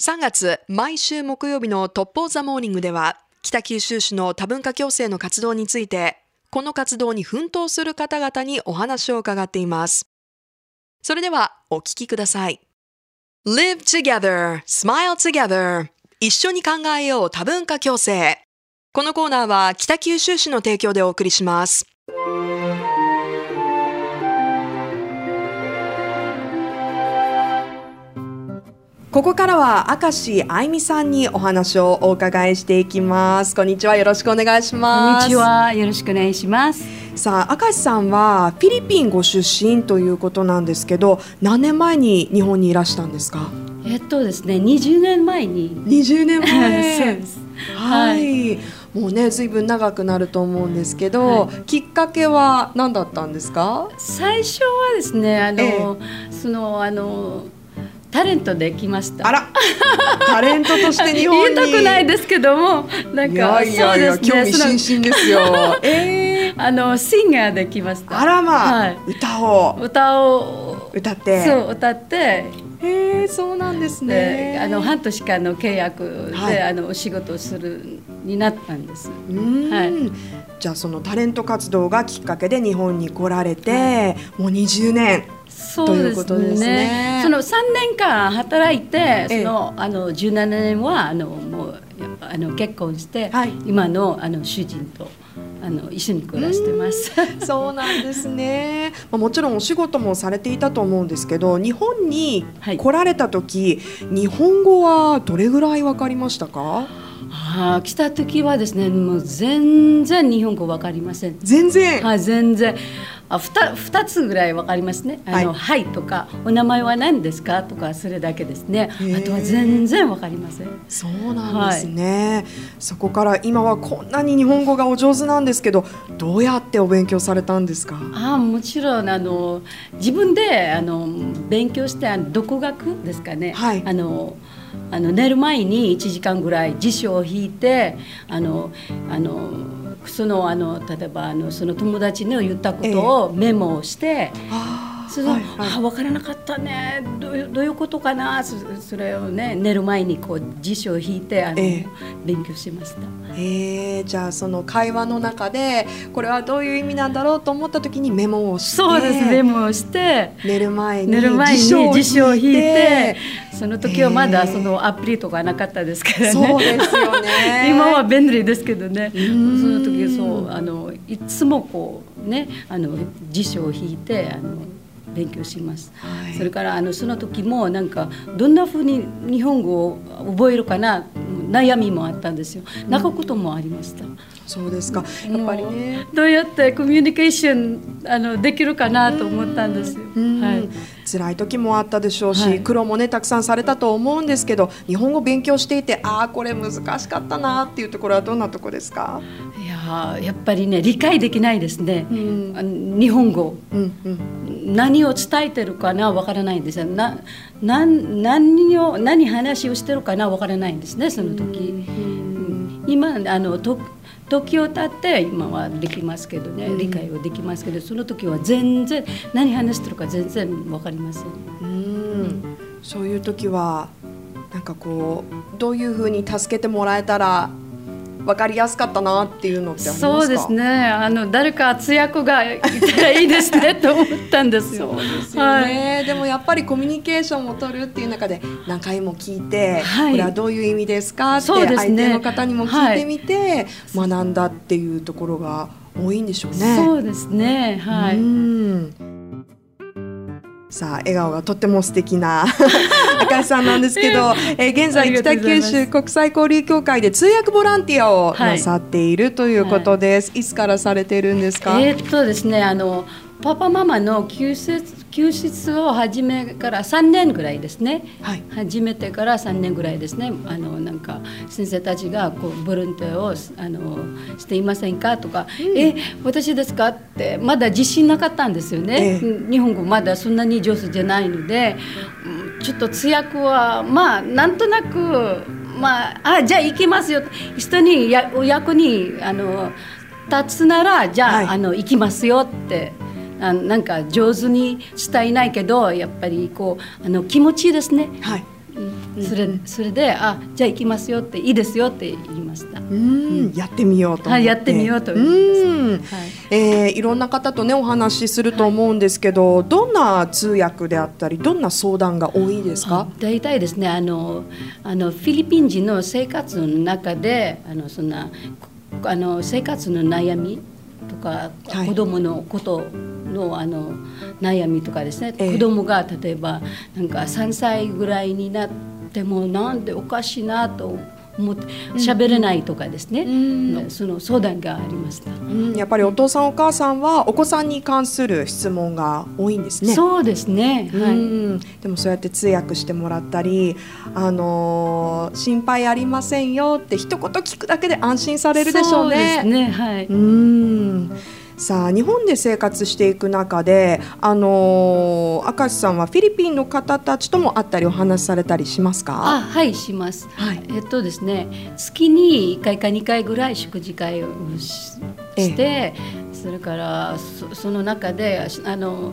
3月、毎週木曜日のトップオーザモーニングでは、北九州市の多文化共生の活動について、この活動に奮闘する方々にお話を伺っています。それでは、お聞きください。Live together, smile together 一緒に考えよう多文化共生このコーナーは北九州市の提供でお送りします。ここからは明石愛美さんにお話をお伺いしていきます。こんにちは。よろしくお願いしこんます。にちは、よろしくお願いします。さあ、明石さんはフィリピンご出身ということなんですけど、何年前に日本にいらしたんですか？えっとですね、20年前に。20年前。はい。もうね、ずいぶん長くなると思うんですけど、はきっかけは何だったんですか？最初はですね、あの、えその、あの。タレントで来ました。あら、タレントとして日本に。言いたくないですけども、なんいか、やいやいや、興味津々ですよ。ええその あの、シンガーで来ました。あらまあ、はい歌を歌を。歌って。そう、歌って。へえ、そうなんですでね。あの半年間の契約で、はい。あのお仕事をするになったんです。はい。じゃあそのタレント活動がきっかけで日本に来られて、もう20年。そうですということですね。ね。その三年間働いて、ええ。そのあの十七年はあのもうあの結婚して、はい。今のあの主人とあの一緒に暮らしてます。そうなんですね、まあ、もちろんお仕事もされていたと思うんですけど日本にはい来られた時、日本語はどれぐらいわかりましたか？ああ来た時はですね、もう全然日本語わかりません。全然、はい、全然。あ、ふた、二つぐらいわかりますね。あの、ははい、とか、お名前は何ですかとか、それだけですね。あとは全然わかりません。そうなんですね、そこから今はこんなに日本語がお上手なんですけどどうやってお勉強されたんですか？あもちろんあの自分であの勉強してあの独学ですかね、はい。あのあの寝る前に1時間ぐらい辞書を引いてあのあのそのあの例えばあのその友達の言ったことをメモをして、あー。その、はいはい。あ分からなかったね。どういうどういうことかな？そそれをね寝る前にこう辞書を引いてあの、ええ。勉強しました。えー、じゃあその会話の中でこれはどういう意味なんだろうと思った時にメモをしてそうですメモをして寝る前に寝る前に辞書を引いてその時はまだそのアプリとかなかったですからね。そうですよね。今は便利ですけどね。そん。の時そうあのいつもこうねあの辞書を引いてあの勉強します、はい。それからあのその時もなんかどんなふうに日本語を覚えるかな悩みもあったんですよ。泣くこともありました、そうですか。やっぱりね。どうやってコミュニケーションあのできるかなと思ったんですはい。辛い時もあったでしょうし、はい。苦労もねたくさんされたと思うんですけど日本語勉強していてああこれ難しかったなっていうところはどんなところですか、いやーやっぱりね理解できないですね、日本語。うんうん、何を伝えてるかなわからないんですよ。ななん何を何話をしてるかなわからないんですねその時、今あのと時を経って今はできますけどね、理解はできますけどその時は全然何話してるか全然わかりません。うん。そういう時はなんかこうどういうふうに助けてもらえたら分かりやすかったなっていうのってそうですね。あの誰か通訳がいたらいいですねと思ったんですよ。そうですよね、でもやっぱりコミュニケーションを取るっていう中で何回も聞いて、はい。これはどういう意味ですかって相手の方にも聞いてみて、学んだっていうところが多いんでしょうね。そうですね。はい、うんさあ笑顔がとっても素敵な 赤井さんなんですけど、えー現あ在北九州国際交流協会で通訳ボランティアをはいなさっているということです。い、つからされているんですか？えーっとですねあのパパママの休日休日を始めから3年ぐらいですね、はい。始めてから3年ぐらいですね。あのなんか先生たちがこうボランティアをあのしていませんかとか、え私ですかってまだ自信なかったんですよね、ええ。日本語まだそんなに上手じゃないのでうんちょっと通訳はまあなんとなくまああじゃあ行きますよ。人にやお役にあの立つならじゃあ,、はい。あの行きますよってあなんか上手に伝えないけどやっぱりこうあの気持ちですねはい。それそれであじゃあ行きますよっていいですよって言いました。うん、やってみようと思って。はいやってみようと思いうん、はいえーいろんな方とねお話しすると思うんですけど、どんな通訳であったり、どんな相談が多いですか？大体ですねあのあのフィリピン人の生活の中であのそんなこあの生活の悩みとか、はい子供のことのあの悩みとかですね、ええ。子供が例えばなんか3歳ぐらいになってもなんでおかしいなと思って喋れないとかですね、ん。その相談がありました。うん、やっぱりお父さんお母さんはお子さんに関する質問が多いんですね。そうですね、うはい。ん、でもそうやって通訳してもらったり、あのー心配ありませんよって一言聞くだけで安心されるでしょうね。そうですね。はい、うんさあ日本で生活していく中で、あのー、明石さんはフィリピンの方たちとも会ったりお話しされたりしますあかはいします。はい。えっとですね月に1回か2回ぐらい食事会をしええ。して、それからそその中であの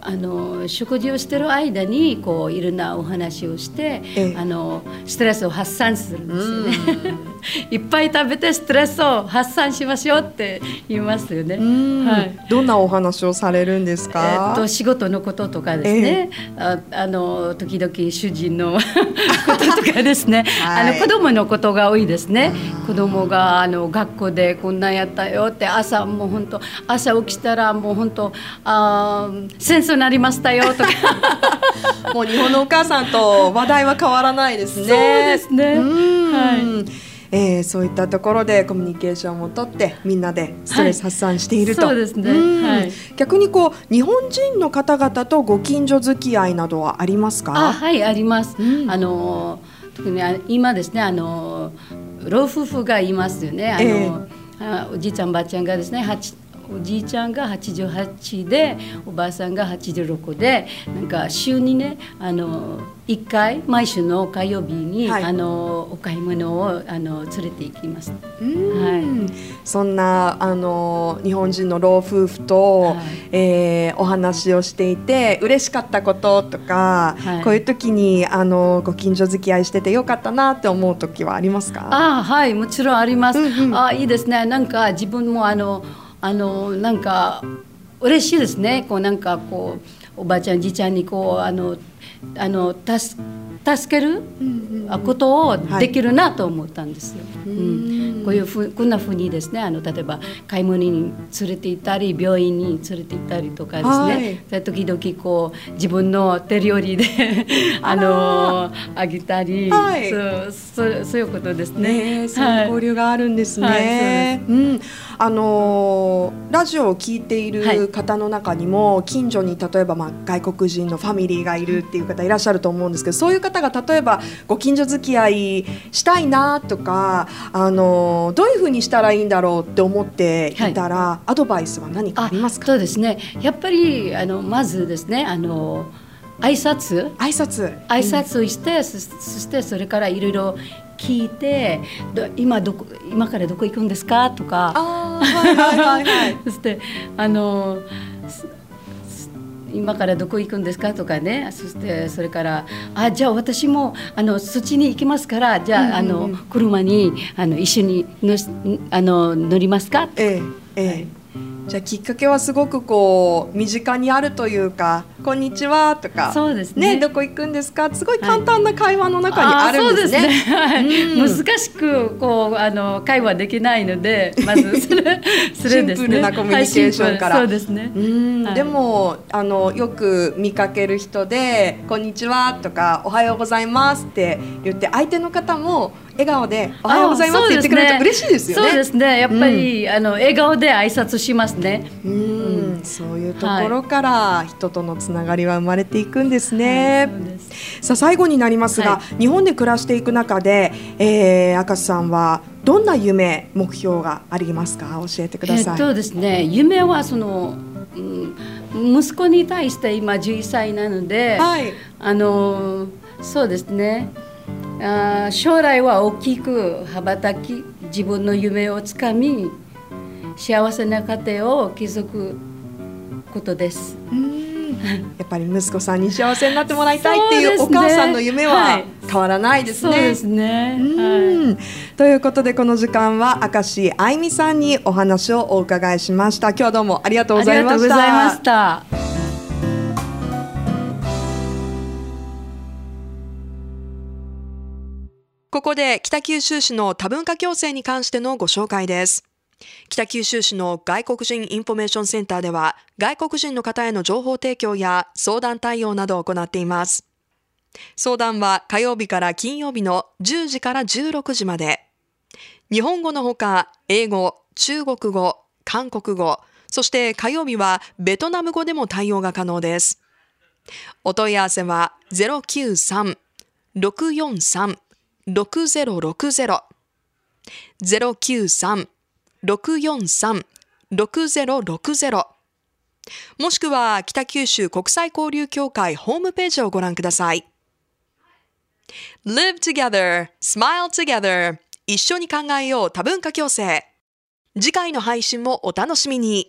あの食事をしてる間にこういろんなお話をして、ええ。あのストレスを発散するんですよね。いっぱい食べてストレスを発散しましょうって言いますよね。うん。はい。どんなお話をされるんですえか、っと仕事のこととかですね、ああの時々主人の こととかですね、はい。あの子供のことが多いですね。子供があの学校でこんなんやったよって朝もう本当朝起きたらもう本当あー戦争になりましたよとか。もう日本のお母さんと話題は変わらないですね。そうですね。うん。はいえーそういったところでコミュニケーションをとってみんなでストレス発散していると、はいそうですね。ん。はい。逆にこう日本人の方々とご近所付き合いなどはありますか？あはいあります、うん。あの特にあ今ですねあの老夫婦がいますよね。あの、ええ。あおじいちゃんばあちゃんがですね八おじいちゃんが88でおばあさんが86でなんか週にねあの1回毎週の火曜日に、はい。あのお買い物をあの連れて行きます。うん。はい。そんなあの日本人の老夫婦と、はい。えーお話をしていて嬉しかったこととか、はい。こういう時にあのご近所付き合いしててよかったなって思う時はありますか？あはいもちろんあります。うんうん。あいいですね。なんか自分もあのあのなんか嬉しいですね。こうなんかこうおばあちゃんじいちゃんにこうあのあの助助けるあことをできるなと思ったんですよ。うんこういうふうこんなふうにですねあの例えば買い物に連れて行ったり病院に連れて行ったりとかですね、はい。で時々こう自分の手料理であのあげたり、はい。そうそうそういうことですね。ね。えそういう交流があるんですね。はいうん、あのーラジオを聞いていはい。る方の中にも、近所に例えばまあ外国人のファミリーがいるっていう方いらっしゃると思うんですけど、そういう方が例えばご近所付き合いしたいなとか、あのーどういうふうにしたらいいんだろうって思っていたら、アドバイスは何かありますか？そうですね。やっぱりあのまずですねあの挨拶？挨拶、挨拶をして、そそしてそれからいろいろ聞いてど今どこ今からどこ行くんですか？とか。ああ、はいはいはいはい。そしてあの今からどこ行くんですか？とかね。そしてそれからあじゃあ私もあのそっちに行きますからじゃあ,、あの車にあの一緒にのしあの乗りますか。ええええじゃあきっかけはすごくこう身近にあるというか「こんにちは」とかそうですね。どこ行くんですか?」すごい簡単な会話の中にあるんですね。あーそうですね。はいうん。難しくこうあの会話できないのでまずそれそれですねシンプルなコミュニケーションから。はいそうですね。うん。はい。でもあのよく見かける人で「こんにちは」とか「おはようございます」って言って相手の方も笑顔で「おはようございます」って言ってくれると嬉しいですよね。そうですね。やっぱり、あの笑顔で挨拶しますね。うん。そういうところから人とのつながりは生まれていくんですね。はいす。さあ最後になりますが、は日本で暮らしていく中で、えー、明石さんはどんな夢目標がありますか？教えてください。えっとですね夢はその、うん、息子に対して今11歳なので、はい。あのそうですねあー将来は大きく羽ばたき自分の夢をつかみ幸せな家庭を築くことです。うんやっぱり息子さんに幸せになってもらいたいっていうお母さんの夢ははい変わらないですね。そうですね。ということでこの時間は明石愛美さんにお話をお伺いしました今日はどうもありがとうございましたここで北九州市の多文化共生に関してのご紹介です。北九州市の外国人インフォメーションセンターでは、外国人の方への情報提供や相談対応などを行っています。相談は火曜日から金曜日の10時から16時まで。日本語のほか、英語、中国語、韓国語、そして火曜日はベトナム語でも対応が可能です。お問い合わせは093-643 6060 093-643-6060もしくは北九州国際交流協会ホームページをご覧ください。Live together, smile together 一緒に考えよう多文化共生。次回の配信もお楽しみに。